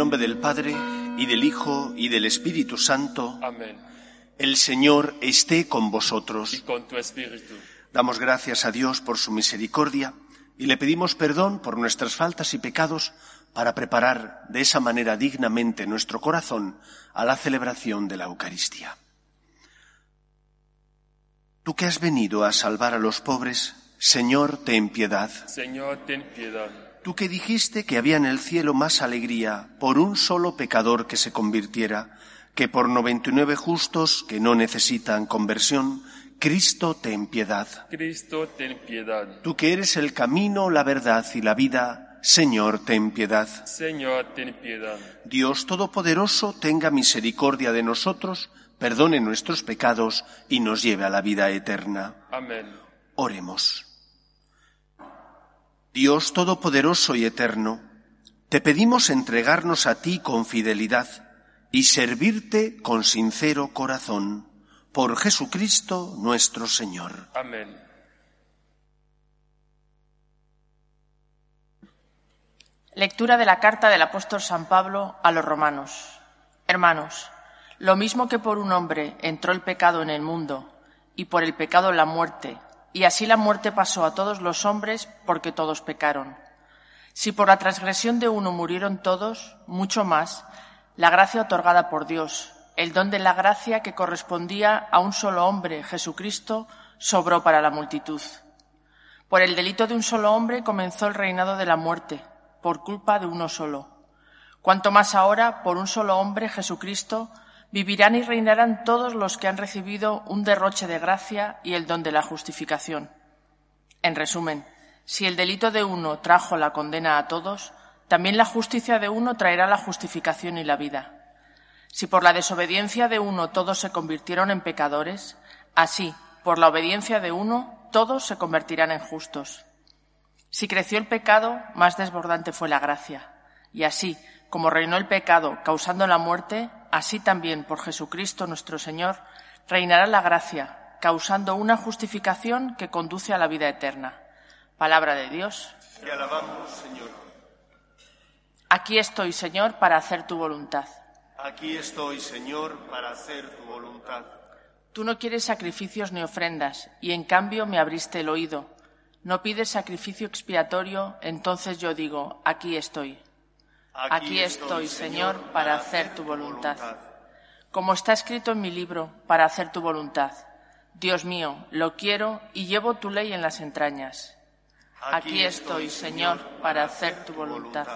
Nombre del Padre, y del Hijo, y del Espíritu Santo, Amén. el Señor esté con vosotros. Y con tu espíritu. Damos gracias a Dios por su misericordia y le pedimos perdón por nuestras faltas y pecados para preparar de esa manera dignamente nuestro corazón a la celebración de la Eucaristía. Tú que has venido a salvar a los pobres, Señor, ten piedad. Señor, ten piedad. Tú que dijiste que había en el cielo más alegría por un solo pecador que se convirtiera que por noventa y nueve justos que no necesitan conversión, Cristo ten piedad. Cristo, ten piedad. Tú que eres el camino, la verdad y la vida, Señor, ten piedad. Señor, ten piedad. Dios Todopoderoso tenga misericordia de nosotros, perdone nuestros pecados y nos lleve a la vida eterna. Amén. Oremos. Dios Todopoderoso y Eterno, te pedimos entregarnos a ti con fidelidad y servirte con sincero corazón, por Jesucristo nuestro Señor. Amén. Lectura de la carta del apóstol San Pablo a los romanos. Hermanos, lo mismo que por un hombre entró el pecado en el mundo, y por el pecado la muerte, y así la muerte pasó a todos los hombres porque todos pecaron. Si por la transgresión de uno murieron todos, mucho más, la gracia otorgada por Dios, el don de la gracia que correspondía a un solo hombre, Jesucristo, sobró para la multitud. Por el delito de un solo hombre comenzó el reinado de la muerte, por culpa de uno solo. Cuanto más ahora, por un solo hombre, Jesucristo, vivirán y reinarán todos los que han recibido un derroche de gracia y el don de la justificación. En resumen, si el delito de uno trajo la condena a todos, también la justicia de uno traerá la justificación y la vida. Si por la desobediencia de uno todos se convirtieron en pecadores, así, por la obediencia de uno, todos se convertirán en justos. Si creció el pecado, más desbordante fue la gracia. Y así, como reinó el pecado causando la muerte, así también por Jesucristo nuestro Señor reinará la gracia, causando una justificación que conduce a la vida eterna. Palabra de Dios. Te alabamos, Señor. Aquí estoy, Señor, para hacer tu voluntad. Aquí estoy, Señor, para hacer tu voluntad. Tú no quieres sacrificios ni ofrendas, y en cambio me abriste el oído. No pides sacrificio expiatorio, entonces yo digo, aquí estoy. Aquí estoy, Señor, para hacer tu voluntad. Como está escrito en mi libro, para hacer tu voluntad. Dios mío, lo quiero y llevo tu ley en las entrañas. Aquí estoy, Señor, para hacer tu voluntad.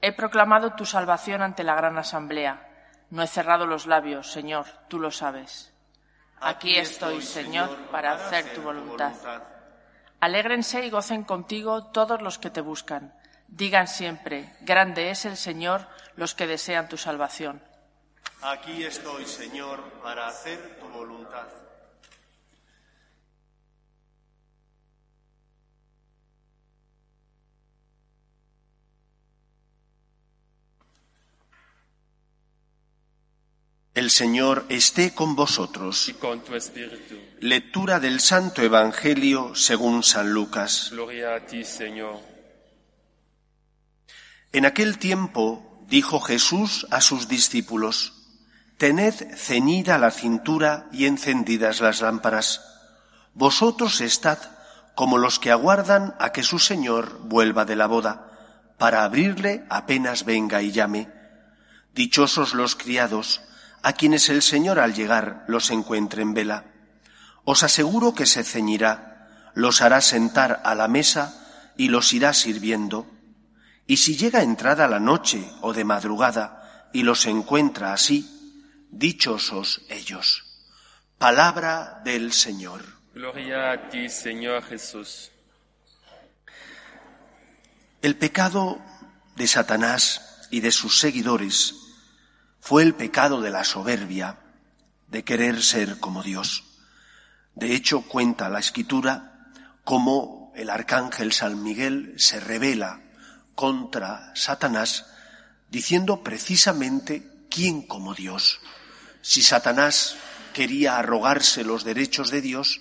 He proclamado tu salvación ante la gran asamblea. No he cerrado los labios, Señor, tú lo sabes. Aquí estoy, Señor, para hacer tu voluntad. Alégrense y gocen contigo todos los que te buscan. Digan siempre, grande es el Señor los que desean tu salvación. Aquí estoy, Señor, para hacer tu voluntad. El Señor esté con vosotros. Y con tu espíritu. Lectura del Santo Evangelio según San Lucas. Gloria a ti, Señor. En aquel tiempo dijo Jesús a sus discípulos, Tened ceñida la cintura y encendidas las lámparas. Vosotros estad como los que aguardan a que su Señor vuelva de la boda, para abrirle apenas venga y llame. Dichosos los criados, a quienes el Señor al llegar los encuentre en vela. Os aseguro que se ceñirá, los hará sentar a la mesa y los irá sirviendo. Y si llega entrada la noche o de madrugada y los encuentra así, dichosos ellos. Palabra del Señor. Gloria a ti, Señor Jesús. El pecado de Satanás y de sus seguidores fue el pecado de la soberbia, de querer ser como Dios. De hecho, cuenta la escritura cómo el arcángel San Miguel se revela contra Satanás, diciendo precisamente quién como Dios. Si Satanás quería arrogarse los derechos de Dios,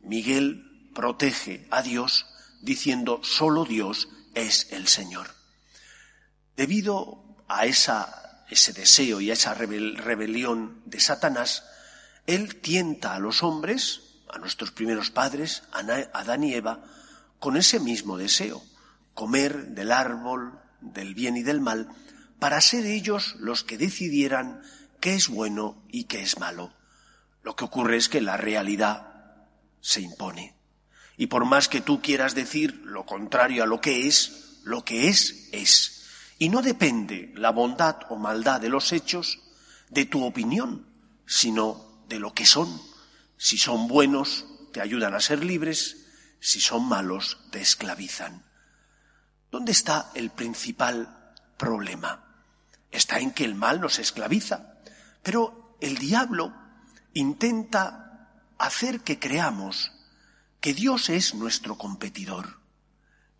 Miguel protege a Dios diciendo solo Dios es el Señor. Debido a ese deseo y a esa rebel- rebelión de Satanás, él tienta a los hombres, a nuestros primeros padres, a Adán y Eva, con ese mismo deseo, comer del árbol del bien y del mal, para ser ellos los que decidieran qué es bueno y qué es malo. Lo que ocurre es que la realidad se impone. Y por más que tú quieras decir lo contrario a lo que es, lo que es es. Y no depende la bondad o maldad de los hechos de tu opinión, sino de lo que son. Si son buenos, te ayudan a ser libres, si son malos, te esclavizan. ¿Dónde está el principal problema? Está en que el mal nos esclaviza, pero el diablo intenta hacer que creamos que Dios es nuestro competidor,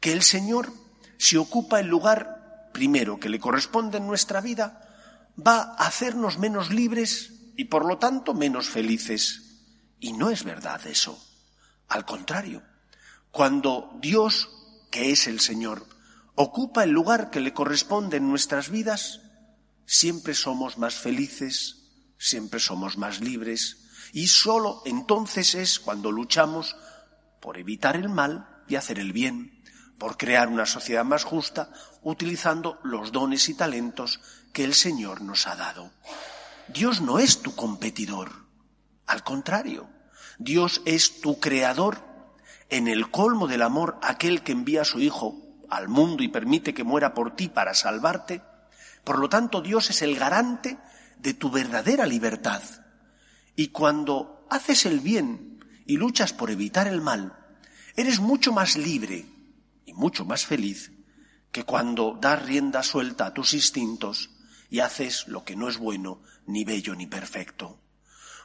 que el Señor, si ocupa el lugar primero que le corresponde en nuestra vida, va a hacernos menos libres y por lo tanto menos felices. Y no es verdad eso. Al contrario, cuando Dios, que es el Señor, ocupa el lugar que le corresponde en nuestras vidas, siempre somos más felices, siempre somos más libres, y sólo entonces es cuando luchamos por evitar el mal y hacer el bien, por crear una sociedad más justa, utilizando los dones y talentos que el Señor nos ha dado. Dios no es tu competidor, al contrario, Dios es tu creador en el colmo del amor, aquel que envía a su Hijo al mundo y permite que muera por ti para salvarte. Por lo tanto, Dios es el garante de tu verdadera libertad. Y cuando haces el bien y luchas por evitar el mal, eres mucho más libre y mucho más feliz que cuando das rienda suelta a tus instintos y haces lo que no es bueno, ni bello, ni perfecto.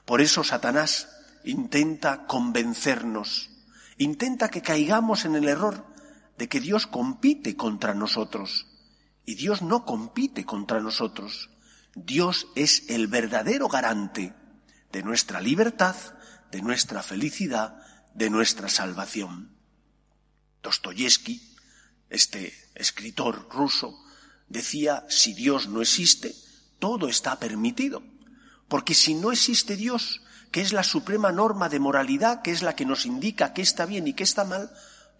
Por eso Satanás intenta convencernos, intenta que caigamos en el error de que Dios compite contra nosotros. Y Dios no compite contra nosotros. Dios es el verdadero garante de nuestra libertad, de nuestra felicidad, de nuestra salvación. Dostoyevsky, este escritor ruso, decía, si Dios no existe, todo está permitido. Porque si no existe Dios, que es la suprema norma de moralidad, que es la que nos indica qué está bien y qué está mal,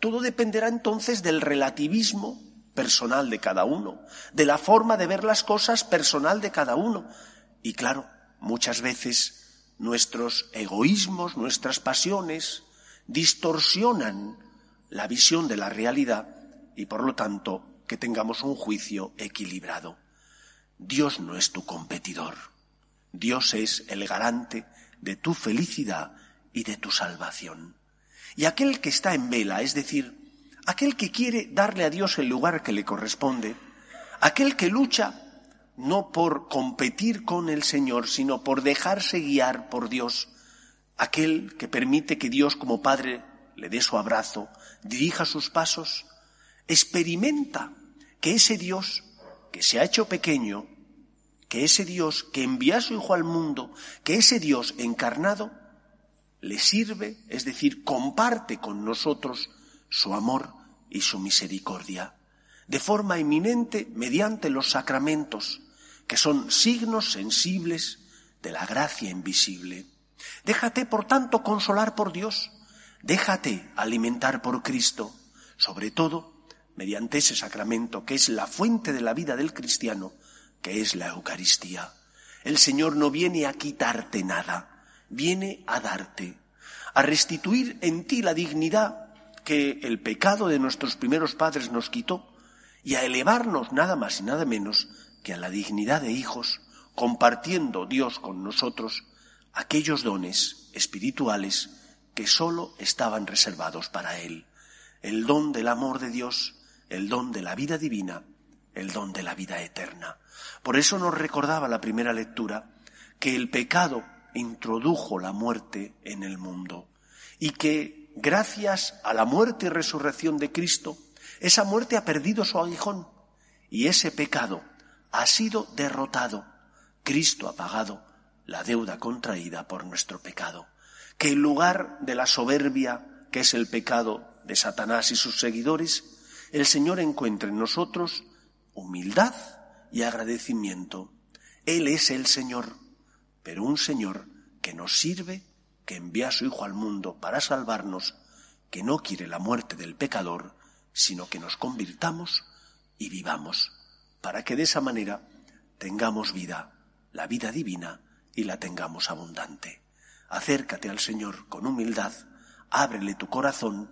todo dependerá entonces del relativismo personal de cada uno, de la forma de ver las cosas personal de cada uno. Y claro, muchas veces nuestros egoísmos, nuestras pasiones, distorsionan la visión de la realidad y por lo tanto que tengamos un juicio equilibrado. Dios no es tu competidor. Dios es el garante de tu felicidad y de tu salvación. Y aquel que está en vela, es decir, aquel que quiere darle a Dios el lugar que le corresponde, aquel que lucha no por competir con el Señor, sino por dejarse guiar por Dios, aquel que permite que Dios como Padre le dé su abrazo, dirija sus pasos, experimenta que ese Dios que se ha hecho pequeño, que ese Dios que envía a su Hijo al mundo, que ese Dios encarnado, le sirve, es decir, comparte con nosotros su amor y su misericordia, de forma eminente mediante los sacramentos, que son signos sensibles de la gracia invisible. Déjate, por tanto, consolar por Dios, déjate alimentar por Cristo, sobre todo mediante ese sacramento que es la fuente de la vida del cristiano, que es la Eucaristía. El Señor no viene a quitarte nada, viene a darte, a restituir en ti la dignidad que el pecado de nuestros primeros padres nos quitó y a elevarnos nada más y nada menos que a la dignidad de hijos, compartiendo Dios con nosotros aquellos dones espirituales que sólo estaban reservados para Él. El don del amor de Dios, el don de la vida divina, el don de la vida eterna. Por eso nos recordaba la primera lectura que el pecado introdujo la muerte en el mundo y que gracias a la muerte y resurrección de Cristo, esa muerte ha perdido su aguijón y ese pecado ha sido derrotado. Cristo ha pagado la deuda contraída por nuestro pecado. Que en lugar de la soberbia, que es el pecado de Satanás y sus seguidores, el Señor encuentre en nosotros humildad y agradecimiento. Él es el Señor, pero un Señor que nos sirve, que envía a su Hijo al mundo para salvarnos, que no quiere la muerte del pecador, sino que nos convirtamos y vivamos, para que de esa manera tengamos vida, la vida divina, y la tengamos abundante. Acércate al Señor con humildad, ábrele tu corazón,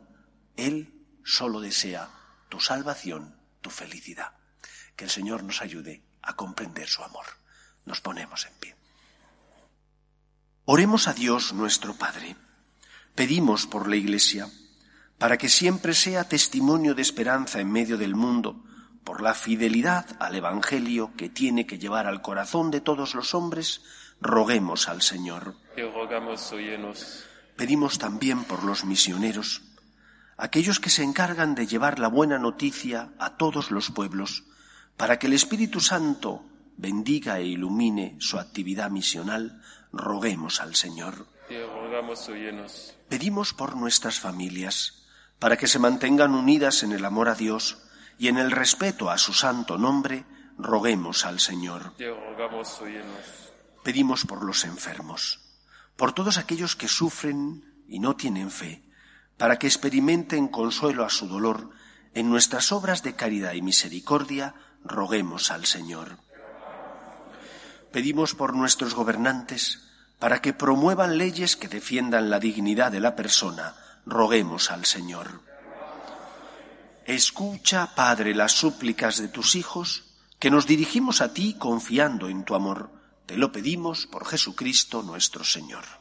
Él solo desea tu salvación, tu felicidad. Que el Señor nos ayude a comprender su amor. Nos ponemos en pie. Oremos a Dios nuestro Padre. Pedimos por la Iglesia, para que siempre sea testimonio de esperanza en medio del mundo, por la fidelidad al Evangelio que tiene que llevar al corazón de todos los hombres, roguemos al Señor. Rogamos. Pedimos también por los misioneros, aquellos que se encargan de llevar la buena noticia a todos los pueblos, para que el Espíritu Santo bendiga e ilumine su actividad misional, roguemos al Señor. Pedimos por nuestras familias, para que se mantengan unidas en el amor a Dios y en el respeto a su santo nombre, roguemos al Señor. Pedimos por los enfermos, por todos aquellos que sufren y no tienen fe, para que experimenten consuelo a su dolor, en nuestras obras de caridad y misericordia, roguemos al Señor. Pedimos por nuestros gobernantes, para que promuevan leyes que defiendan la dignidad de la persona, roguemos al Señor. Escucha, Padre, las súplicas de tus hijos, que nos dirigimos a ti confiando en tu amor. Te lo pedimos por Jesucristo nuestro Señor.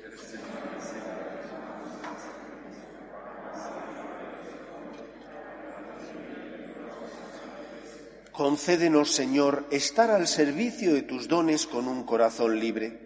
Concédenos, Señor, estar al servicio de tus dones con un corazón libre,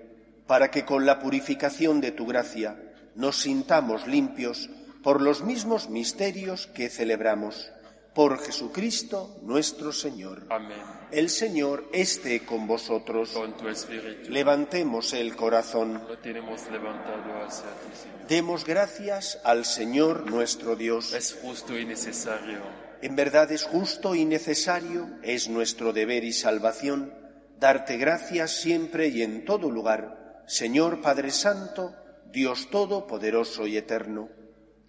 para que con la purificación de tu gracia nos sintamos limpios por los mismos misterios que celebramos. Por Jesucristo nuestro Señor. Amén. El Señor esté con vosotros. Con tu espíritu. Levantemos el corazón. Lo tenemos levantado hacia ti, Señor. Demos gracias al Señor nuestro Dios. Es justo y necesario. En verdad es justo y necesario, es nuestro deber y salvación, darte gracias siempre y en todo lugar, Señor Padre Santo, Dios Todopoderoso y Eterno,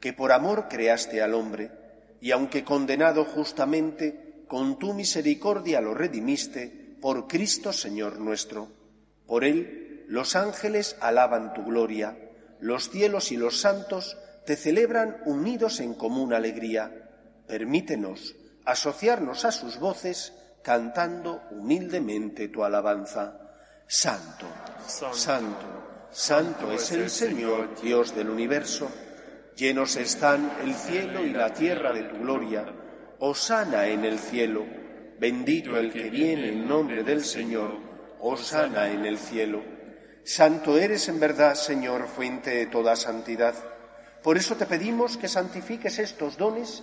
que por amor creaste al hombre, y aunque condenado justamente, con tu misericordia lo redimiste, por Cristo Señor nuestro. Por él los ángeles alaban tu gloria, los cielos y los santos te celebran unidos en común alegría permítenos asociarnos a sus voces cantando humildemente tu alabanza. Santo, santo, santo es el Señor, Dios del universo. Llenos están el cielo y la tierra de tu gloria. Osana en el cielo. Bendito el que viene en nombre del Señor. Osana en el cielo. Santo eres en verdad, Señor, fuente de toda santidad. Por eso te pedimos que santifiques estos dones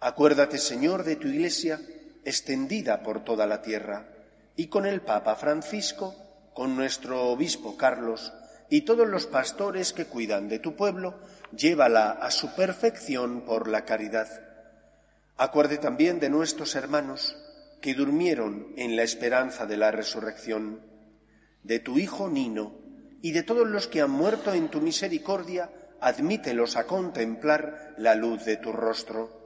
Acuérdate, Señor, de tu Iglesia extendida por toda la tierra, y con el Papa Francisco, con nuestro Obispo Carlos y todos los pastores que cuidan de tu pueblo, llévala a su perfección por la caridad. Acuerde también de nuestros hermanos que durmieron en la esperanza de la resurrección de tu Hijo Nino y de todos los que han muerto en tu misericordia, admítelos a contemplar la luz de tu rostro.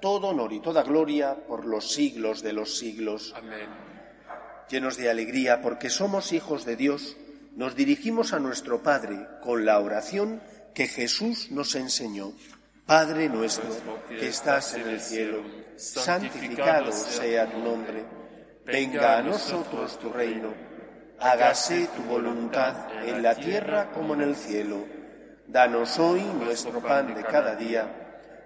todo honor y toda gloria por los siglos de los siglos. Amén. Llenos de alegría porque somos hijos de Dios, nos dirigimos a nuestro Padre con la oración que Jesús nos enseñó. Padre nuestro que estás en el cielo, santificado sea tu nombre. Venga a nosotros tu reino hágase tu voluntad en la tierra como en el cielo. Danos hoy nuestro pan de cada día.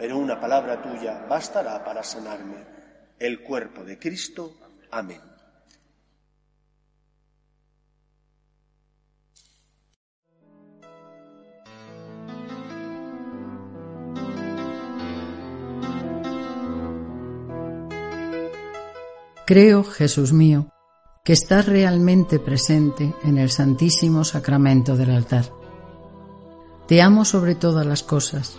pero una palabra tuya bastará para sanarme. El cuerpo de Cristo. Amén. Creo, Jesús mío, que estás realmente presente en el Santísimo Sacramento del altar. Te amo sobre todas las cosas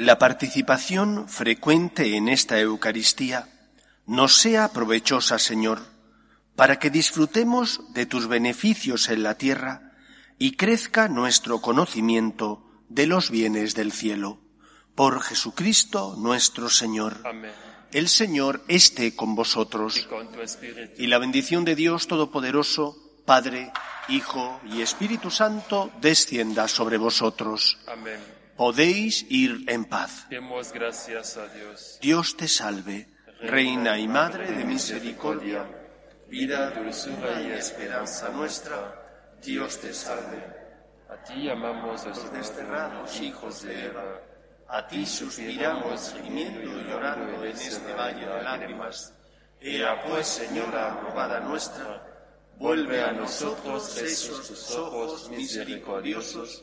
La participación frecuente en esta Eucaristía nos sea provechosa, Señor, para que disfrutemos de tus beneficios en la tierra y crezca nuestro conocimiento de los bienes del cielo. Por Jesucristo nuestro Señor. Amén. El Señor esté con vosotros Y con tu espíritu. y la bendición de Dios Todopoderoso, Padre, Hijo y Espíritu Santo, descienda sobre vosotros. Amén. Podéis ir en paz. Demos gracias a Dios. Dios te salve, Reina y Madre de Misericordia, vida, dulzura y esperanza nuestra. Dios te salve. A ti llamamos los Los desterrados hijos de Eva, a ti suspiramos gimiendo y llorando en este valle de lágrimas. Ea pues, Señora, abogada nuestra, vuelve a nosotros esos tus ojos misericordiosos,